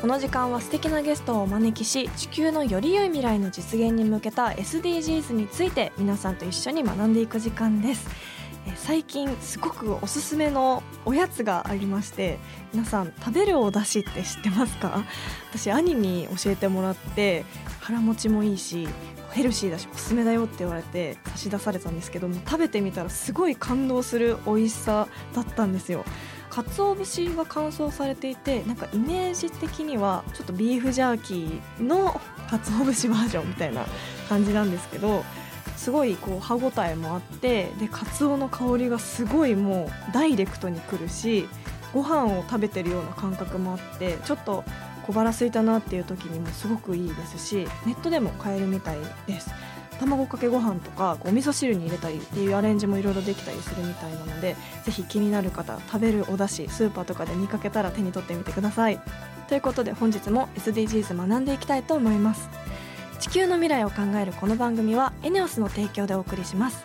この時間は素敵なゲストをお招きし地球のより良い未来の実現に向けた SDGs について皆さんと一緒に学んでいく時間です。最近すごくおすすめのおやつがありまして皆さん食べるお出汁って知ってますか？私兄に教えてもらって腹持ちもいいしヘルシーだしおすすめだよって言われて差し出されたんですけども食べてみたらすごい感動する美味しさだったんですよ。鰹節が乾燥されていてなんかイメージ的にはちょっとビーフジャーキーの鰹節バージョンみたいな感じなんですけどすごいこう歯ごたえもあってで鰹の香りがすごいもうダイレクトにくるしご飯を食べてるような感覚もあってちょっと小腹空いたなっていう時にもすごくいいですしネットでも買えるみたいです。卵かけご飯とかお味噌汁に入れたりっていうアレンジもいろいろできたりするみたいなのでぜひ気になる方食べるお出汁スーパーとかで見かけたら手に取ってみてください。ということで本日も SDGs 学んでいきたいと思います。地球の未来を考えるこの番組はエネオスの提供でお送りします。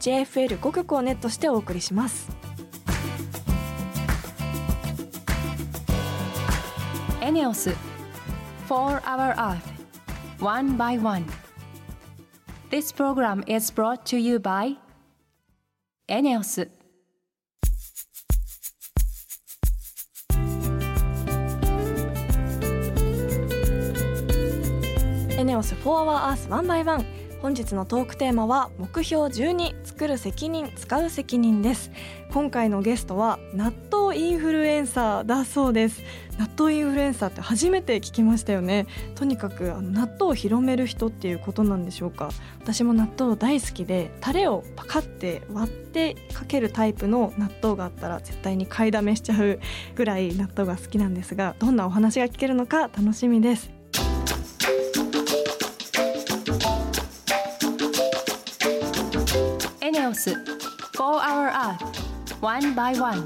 JFL5 曲をネットしてお送りします。エネオス4 Hour Earth One by One This program is brought to you by エネオスエネオス4 Hour Earth 1 by 1本日のトークテーマは目標12作る責任使う責任です。今回のゲストは納豆インフルエンサーだそうです。納豆インフルエンサーって初めて聞きましたよね。とにかくあの納豆を広める人っていうことなんでしょうか。私も納豆大好きでタレをパカって割ってかけるタイプの納豆があったら絶対に買いだめしちゃうぐらい納豆が好きなんですがどんなお話が聞けるのか楽しみです。ス4 Hour Earth One by One.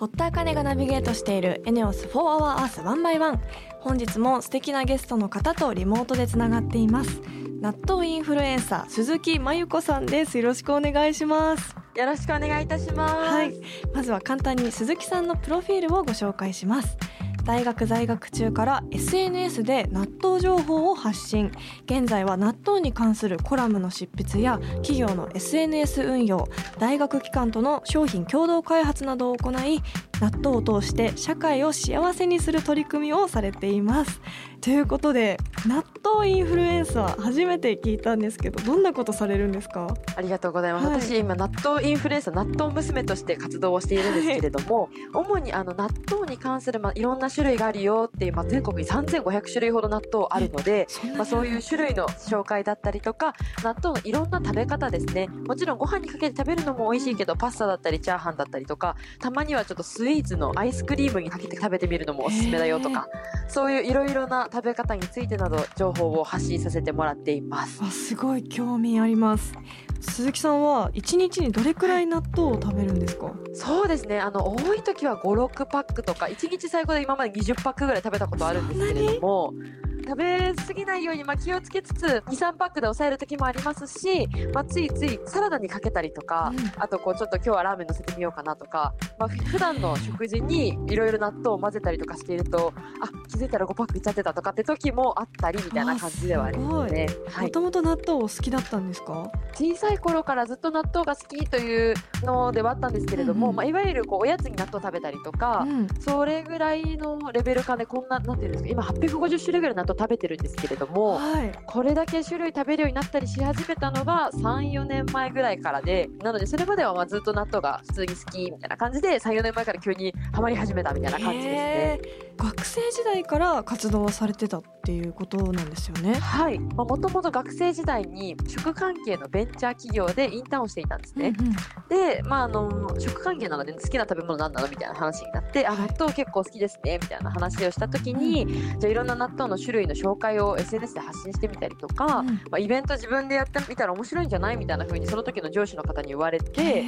堀田茜がナビゲートしているエネオス4 Hour Earth 1 by 1本日も素敵なゲストの方とリモートでつながっています。納豆インフルエンサー鈴木真由子さんです。よろしくお願いします。よろしくお願いいたします。はい。まずは簡単に鈴木さんのプロフィールをご紹介します大学在学中から SNS で納豆情報を発信。現在は納豆に関するコラムの執筆や企業の SNS 運用大学機関との商品共同開発などを行い納豆を通して社会を幸せにする取り組みをされています。ということで納豆インフルエンサー初めて聞いたんですけどどんなことされるんですか？ありがとうございます。はい。私今納豆インフルエンサー納豆娘として活動をしているんですけれども、主にあの納豆に関するまあいろんな種類があるよっていうまあ全国に3500種類ほど納豆あるので。まあ、そういう種類の紹介だったりとか納豆のいろんな食べ方ですね。もちろんご飯にかけて食べるのも美味しいけどパスタだったりチャーハンだったりとかたまにはちょっとスイーツのアイスクリームにかけて食べてみるのもおすすめだよとかそういういろいろな食べ方についてなど情報を発信させてもらっています。あすごい興味あります。鈴木さんは一日にどれくらい納豆を食べるんですか、そうですね。あの多い時は56パックとか1日最高で今まで20パックぐらい食べたことあるんですけれども食べ過ぎないようにまあ気をつけつつ23パックで抑える時もありますし、まあ、ついついサラダにかけたりとか、うん。あとこうちょっと今日はラーメン乗せてみようかなとか、まあ、ふ普段の食事にいろいろ納豆を混ぜたりとかしているとあ気づいたら5パックいっちゃってたとかって時もあったりみたいな感じではありますね。はい。もともと納豆お好きだったんですか？小さい頃からずっと納豆が好きというのではあったんですけれども、うんうんまあ、いわゆるこうおやつに納豆食べたりとか、うんそれぐらいのレベル感でこんななんていうんですか今850種類ぐらい納豆食べてるんですけれどもはい。これだけ種類食べるようになったりし始めたのが34年前ぐらいからでなのでそれまではまあずっと納豆が普通に好きみたいな感じで34年前から急にハマり始めたみたいな感じですね。へー学生時代から活動されてたっていうことなんですよね。はい、もともと学生時代に食関係のベンチャー企業でインターンをしていたんですね。うんうん。で、まあ、あの食関係なので好きな食べ物なんなのみたいな話になって、あ納豆結構好きですねみたいな話をした時に、じゃあいろんな納豆の種類の紹介を SNS で発信してみたりとか、うん。まあ、イベント自分でやってみたら面白いんじゃないみたいな風にその時の上司の方に言われて、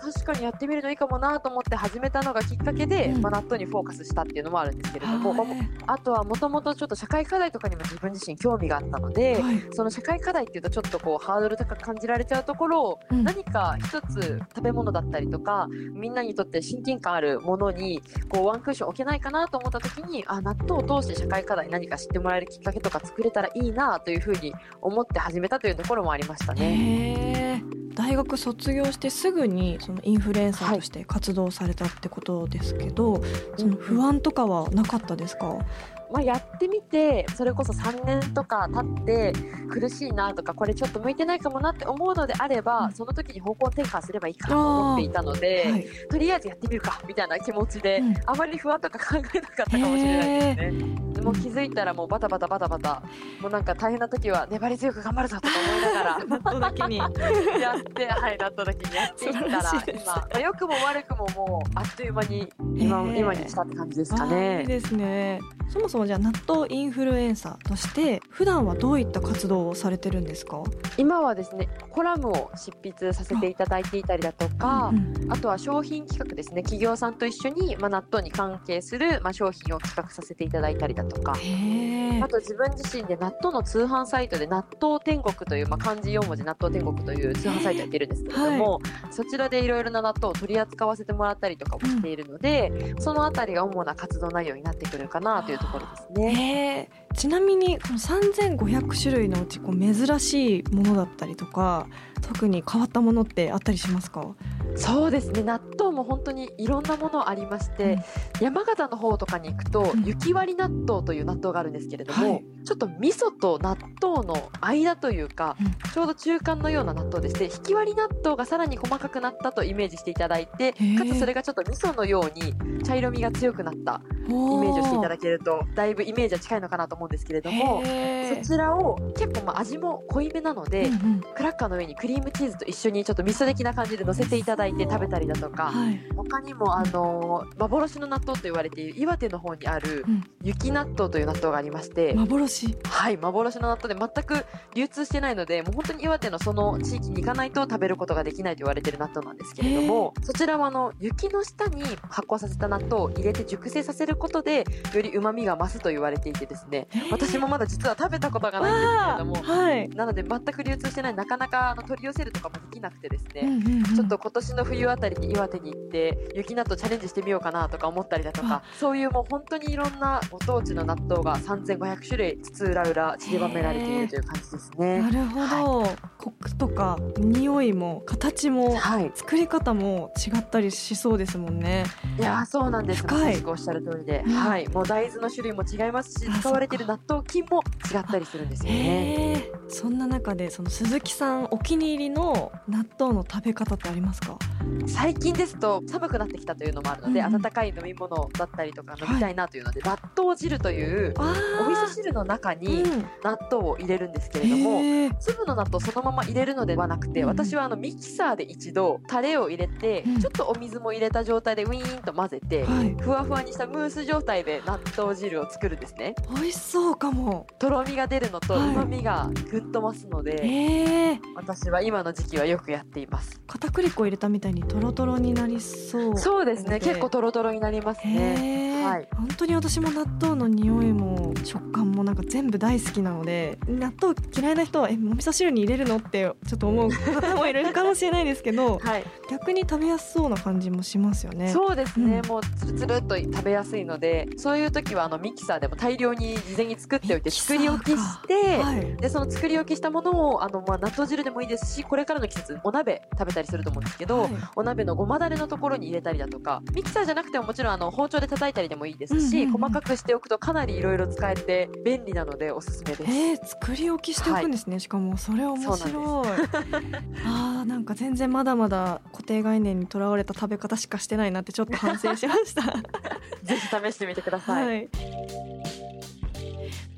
確かにやってみるのいいかもなと思って始めたのがきっかけで、うん。まあ、納豆にフォーカスしたっていうのもあるんですけれども、まあはいあとはもともとちょっと社会課題とかにも自分自身興味があったので、はい。その社会課題っていうとちょっとこうハードル高く感じられちゃうところを、うん。何か一つ食べ物だったりとかみんなにとって親近感あるものにこうワンクッション置けないかなと思った時にあ納豆を通して社会課題何か知ってもらえるきっかけとか作れたらいいなというふうに思って始めたというところもありましたね。大学卒業してすぐにそのインフルエンサーとして活動されたってことですけど、その不安とかはなかったですか、まあ、やってみてそれこそ3年とか経って苦しいなとかこれちょっと向いてないかもなって思うのであれば、うん。その時に方向転換すればいいかと思っていたので、はい、とりあえずやってみるかみたいな気持ちで、うん。あまり不安とか考えなかったかもしれないですね。でも気づいたらもうバタバタバタバタもうなんか大変な時は粘り強く頑張るぞとか思いながら 納豆だけに。やってはい納豆だけにやっていったら今、まあ、良くも悪くももうあっという間に今,、えー。今にしたって感じですかあーいいね。ですねそもそもじゃあ納豆インフルエンサーとして普段はどういった活動をされてるんですか？今はですねコラムを執筆させていただいていたりだとか、うんあとは商品企画ですね。企業さんと一緒に、まあ、納豆に関係する、まあ、商品を企画させていただいたりだとか。あと自分自身で納豆の通販サイトで納豆天国という、まあ、漢字4文字納豆天国という通販サイトやってるんですけれども、そちらでいろいろな納豆を取り扱わせてもらったりとかもしているので、そのあたりが主な活動内容になってくるかなというところですね。ちなみにこの3500種類のうちこう珍しいものだったりとか特に変わったものってあったりしますか？そうですね。納豆も本当にいろんなものありまして、山形の方とかに行くと、うん。雪割り納豆という納豆があるんですけれども、はい。ちょっと味噌と納豆の間というか、うん。ちょうど中間のような納豆でして引き割り納豆がさらに細かくなったとイメージしていただいてかつそれがちょっと味噌のように茶色みが強くなったイイメージをしていただだけるとだいぶイメージは近いのかなと思うんですけれどもへそちらを結構まあ味も濃いめなので、うんうん。クラッカーの上にクリームチーズと一緒にちょっと味噌的な感じで乗せていただいて食べたりだとかはい。他にもあの幻の納豆と言われている岩手の方にあるうん。雪納豆という納豆がありまして、幻。はい幻の納豆で全く流通してないのでもう本当に岩手のその地域に行かないと食べることができないと言われている納豆なんですけれどもそちらはあの雪の下に発酵させた納豆を入れて熟成させることでより旨味が増すと言われていてですね 私もまだ実は食べたことがないんですけれどもはい、なので全く流通してないなかなかあの取り寄せるとかもできなくてですね、うんうんうん。ちょっと今年の冬あたりに岩手に行って雪納豆チャレンジしてみようかなとか思ったりだとかそういうもう本当にいろんなご当地の納豆が3500種類津々浦々散りばめられているという感じですね。な。るほど、コクとか匂いも形もはい、作り方も違ったりしそうですもんね。いやーそうなんです。深いおっしゃる通りで、うんはい、もう大豆の種類も違いますしあ使われている納豆菌も違ったりするんですよね。そんな中でその鈴木さんお気に入りの納豆の食べ方ってありますか？最近ですと寒くなってきたというのもあるので、うんうん温かい飲み物だったりとか飲みたいなというので、納豆汁というあお味噌汁の中にうん納豆を入れるんですけれども。粒の納豆そのまま入れるのではなくて、うん。私はあのミキサーで一度タレを入れて、うん。ちょっとお水も入れた状態でウィーンと混ぜて、はい。ふわふわにしたムース状態で納豆汁を作るんですね。美味しそうかも。とろみが出るのとはい。うまみがぐんと増すので、へえ。私は今の時期はよくやっています。片栗粉入れたみたいにトロトロになりそう。そうですね。で。結構とろとろになりますねはい。本当に私も納豆の匂いも食感もなんか全部大好きなので納豆嫌いな人はえお味噌汁に入れるのってちょっと思う方もいるかもしれないですけど はい、逆に食べやすそうな感じもしますよね。そうですね、うん。もうつるつるっと食べやすいのでそういう時はあのミキサーでも大量に事前に作っておいて作り置きして、はい。でその作り置きしたものをあの、まあ、納豆汁でもいいですしこれからの季節お鍋食べたりすると思うんですけど、はい。お鍋のごまだれのところに入れたりだとかミキサーじゃなくてももちろんあの包丁で叩いたりでもいいですし、うんうんうん。細かくしておくとかなりいろいろ使えて便利なのでおすすめです。えー、作り置きしておくんですね、しかもそれ面白い。あーなんか全然まだまだ固定概念にとらわれた食べ方しかしてないなってちょっと反省しました。ぜひ試してみてください。はい。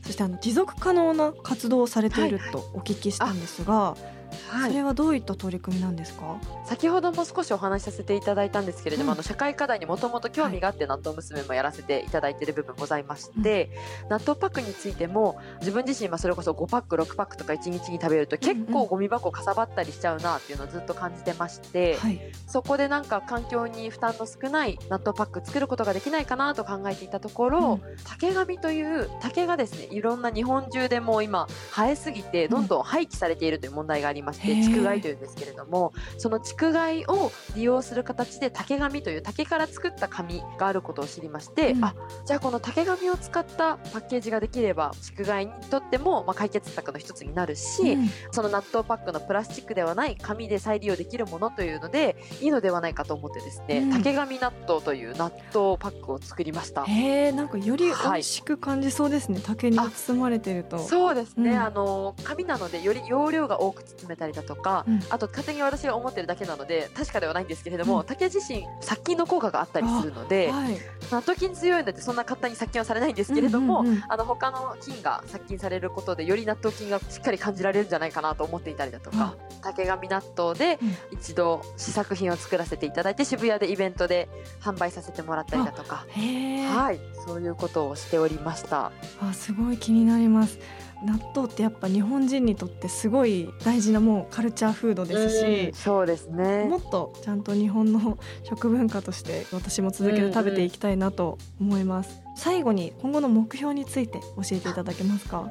そしてあの持続可能な活動をされているとお聞きしたんですが、はいそれはどういった取り組みなんですか？先ほども少しお話しさせていただいたんですけれども、うん。あの社会課題にもともと興味があって納豆娘もやらせていただいている部分ございまして、納豆パックについても自分自身はそれこそ5パック6パックとか1日に食べると結うんうん。構ゴミ箱かさばったりしちゃうなっていうのをずっと感じてまして、はい。そこでなんか環境に負担の少ない納豆パック作ることができないかなと考えていたところ、竹紙という竹がですねいろんな日本中でもう今生えすぎてどんどん廃棄されているという問題がありまして、竹害というんですけれどもその竹害を利用する形で竹紙という竹から作った紙があることを知りまして、うん。あじゃあこの竹紙を使ったパッケージができれば竹害にとってもまあ解決策の一つになるし、うん。その納豆パックのプラスチックではない紙で再利用できるものというのでいいのではないかと思ってですね、うん。竹紙納豆という納豆パックを作りました。へえなんかより美はい。味しく感じそうですね、竹に包まれてると。そうですね、うん。あの紙なのでより容量が多く包めたりだとか、うん。あと勝手に私が思ってるだけなので確かではないんですけれども、うん。竹自身殺菌の効果があったりするのではい。納豆菌強いのでそんな簡単に殺菌はされないんですけれども、うんうんうん。あの他の菌が殺菌されることでより納豆菌がしっかり感じられるんじゃないかなと思っていたりだとか、竹紙納豆でうん。一度試作品を作らせていただいて渋谷でイベントで販売させてもらったりだとか、はい、そういうことをしておりました。あすごい気になります納豆ってやっぱ日本人にとってすごい大事なもうカルチャーフードですしうん、そうですね。もっとちゃんと日本の食文化として私も続けて食べていきたいなと思います、最後に今後の目標について教えていただけますか？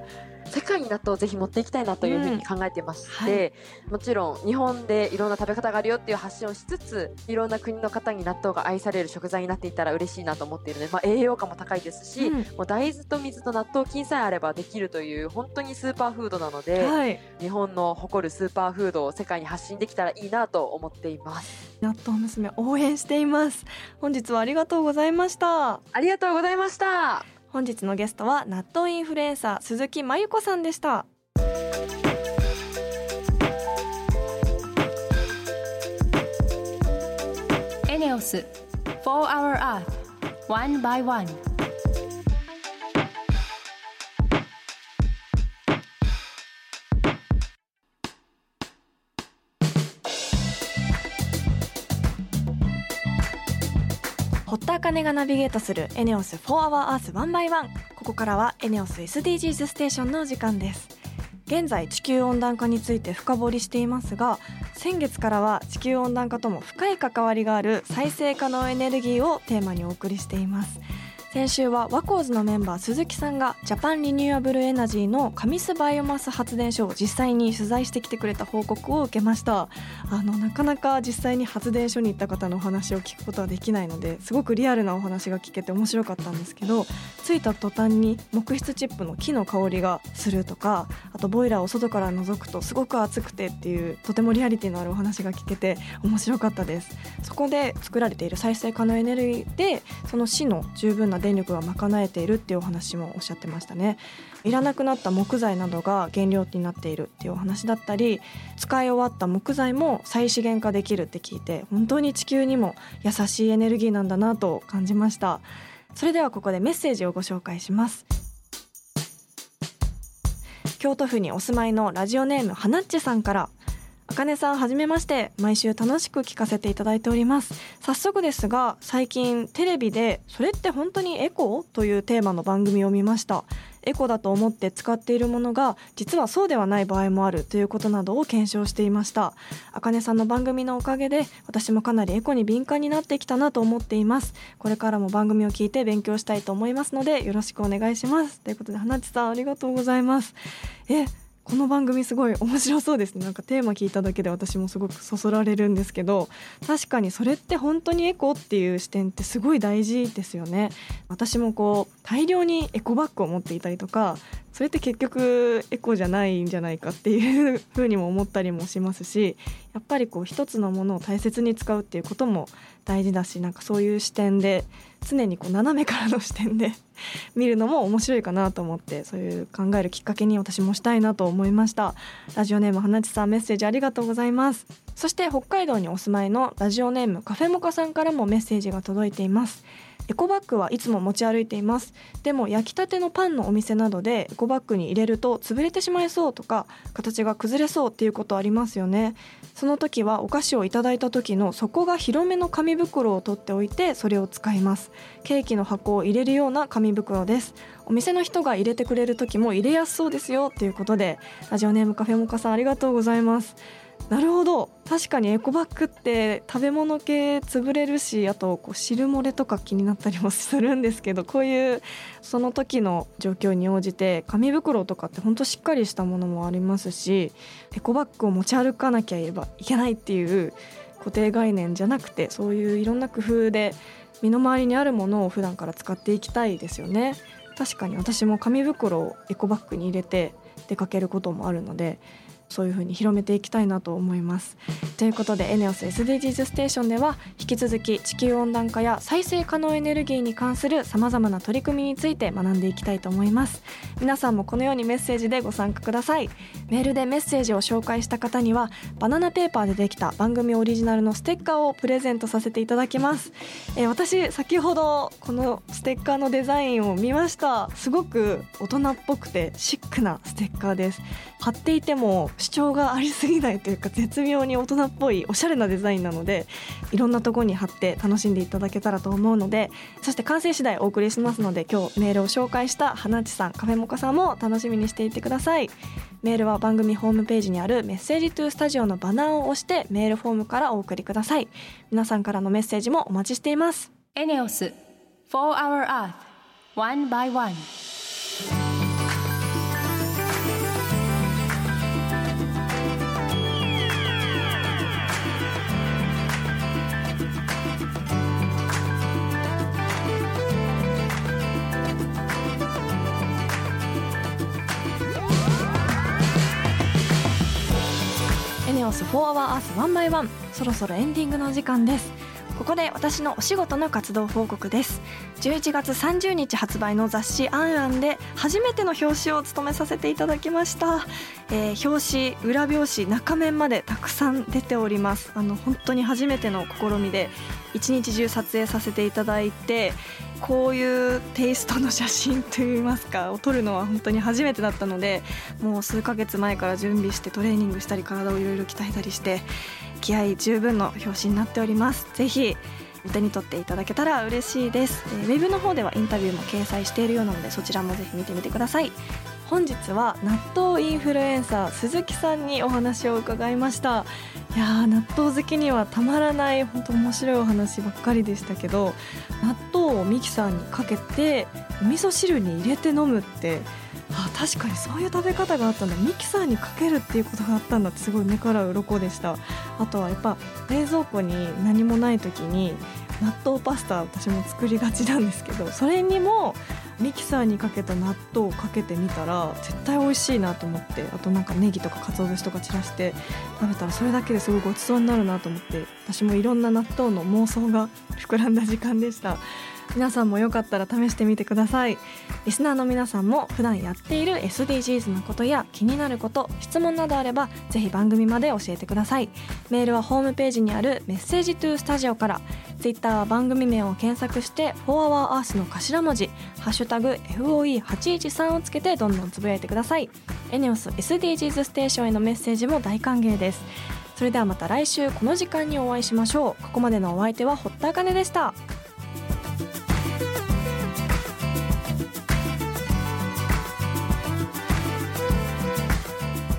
世界に納豆をぜひ持っていきたいなというふうに考えてまして、うんもちろん日本でいろんな食べ方があるよっていう発信をしつついろんな国の方に納豆が愛される食材になっていたら嬉しいなと思っているので、まあ、栄養価も高いですし、うん。もう大豆と水と納豆菌さえあればできるという本当にスーパーフードなので、はい。日本の誇るスーパーフードを世界に発信できたらいいなと思っています。納豆娘応援しています。本日はありがとうございました。ありがとうございました本日のゲストは納豆インフルエンサー鈴木真由子さんでした。エネオス4 Hour Earth One by One. 堀田茜がナビゲートするエネオス4 Hour Earth One by One ここからはエネオス SDGs ステーションのお時間です。現在地球温暖化について深掘りしていますが先月からは地球温暖化とも深い関わりがある再生可能エネルギーをテーマにお送りしています。先週はワコーズのメンバー鈴木さんがジャパンリニューアブルエナジーの神栖バイオマス発電所を実際に取材してきてくれた報告を受けました。あのなかなか実際に発電所に行った方のお話を聞くことはできないのですごくリアルなお話が聞けて面白かったんですけど着いた途端に木質チップの木の香りがするとかあとボイラーを外から覗くとすごく暑くてっていうとてもリアリティのあるお話が聞けて面白かったです。そこで作られている再生可能エネルギーでその市の十分な電力が賄えているっていうお話もおっしゃってましたね。いらなくなった木材などが原料になっているっていうお話だったり使い終わった木材も再資源化できるって聞いて本当に地球にも優しいエネルギーなんだなと感じました。それではここでメッセージをご紹介します。京都府にお住まいのラジオネームはなっちさんから。あかねさんはじめまして。毎週楽しく聞かせていただいております。早速ですが最近テレビでそれって本当にエコというテーマの番組を見ました。エコだと思って使っているものが実はそうではない場合もあるということなどを検証していました。あかねさんの番組のおかげで私もかなりエコに敏感になってきたなと思っています。これからも番組を聞いて勉強したいと思いますのでよろしくお願いします。ということで花地さんありがとうございます。えこの番組すごい面白そうですね。なんかテーマ聞いただけで私もすごくそそられるんですけど確かにそれって本当にエコっていう視点ってすごい大事ですよね。私もこう大量にエコバッグを持っていたりとかそれって結局エコじゃないんじゃないかっていうふうにも思ったりもしますしやっぱりこう一つのものを大切に使うっていうことも大事だしなんかそういう視点で常にこう斜めからの視点で 見るのも面白いかなと思ってそういう考えるきっかけに私もしたいなと思いました。ラジオネーム花地さんメッセージありがとうございます。そして北海道にお住まいのラジオネームカフェモカさんからもメッセージが届いています。エコバッグはいつも持ち歩いています。でも焼きたてのパンのお店などでエコバッグに入れると潰れてしまいそうとか形が崩れそうっていうことありますよね。その時はお菓子をいただいた時の底が広めの紙袋を取っておいてそれを使います。ケーキの箱を入れるような紙袋です。お店の人が入れてくれる時も入れやすそうですよということでラジオネームカフェモカさんありがとうございます。なるほど。確かにエコバッグって食べ物系潰れるしあとこう汁漏れとか気になったりもするんですけどこういうその時の状況に応じて紙袋とかってほんとしっかりしたものもありますしエコバッグを持ち歩かなきゃいけないっていう固定概念じゃなくてそういういろんな工夫で身の回りにあるものを普段から使っていきたいですよね。確かに私も紙袋をエコバッグに入れて出かけることもあるのでそういうふうに広めていきたいなと思います。ということでエネオス SDGs ステーションでは引き続き地球温暖化や再生可能エネルギーに関するさまざまな取り組みについて学んでいきたいと思います。皆さんもこのようにメッセージでご参加ください。メールでメッセージを紹介した方にはバナナペーパーでできた番組オリジナルのステッカーをプレゼントさせていただきます、えー、私先ほどこのステッカーのデザインを見ました。すごく大人っぽくてシックなステッカーです。貼っていても主張がありすぎないというか絶妙に大人っぽいおしゃれなデザインなのでいろんなとこに貼って楽しんでいただけたらと思うのでそして完成次第お送りしますので今日メールを紹介した花地さんカフェモカさんも楽しみにしていてください。メールは番組ホームページにあるメッセージトゥースタジオのバナーを押してメールフォームからお送りください。皆さんからのメッセージもお待ちしています。エネオス4 Hour Earth One by One. オス4 Hour Earth 1 by 1そろそろエンディングの時間です。ここで私のお仕事の活動報告です。11月30日発売の雑誌「あんあん」で初めての表紙を務めさせていただきました、えー、表紙裏表紙中面までたくさん出ております。あの本当に初めての試みで一日中撮影させていただいてこういうテイストの写真といいますかを撮るのは本当に初めてだったのでもう数ヶ月前から準備してトレーニングしたり体をいろいろ鍛えたりして気合十分の表紙になっております。ぜひお手に取っていただけたら嬉しいです、えー、ウェブの方ではインタビューも掲載しているようなのでそちらもぜひ見てみてください。本日は納豆インフルエンサー鈴木さんにお話を伺いました。いや納豆好きにはたまらない本当面白いお話ばっかりでしたけど納豆をミキサーにかけてお味噌汁に入れて飲むってあ確かにそういう食べ方があったんだ。ミキサーにかけるっていうことがあったんだってすごい目から鱗でした。あとはやっぱ冷蔵庫に何もない時に納豆パスタ私も作りがちなんですけどそれにもミキサーにかけた納豆をかけてみたら絶対美味しいなと思ってあとなんかネギとか鰹節とか散らして食べたらそれだけですごいごちそうになるなと思って私もいろんな納豆の妄想が膨らんだ時間でした。皆さんもよかったら試してみてください。リスナーの皆さんも普段やっている SDGs のことや気になること質問などあればぜひ番組まで教えてください。メールはホームページにあるメッセージトゥースタジオから。ツイッターは番組名を検索して「4HourEarth」の頭文字「ハッシュタグ #FOE813」をつけてどんどんつぶやいてください。エネオス SDGs ステーションへのメッセージも大歓迎です。それではまた来週この時間にお会いしましょう。ここまでのお相手は堀田茜でした。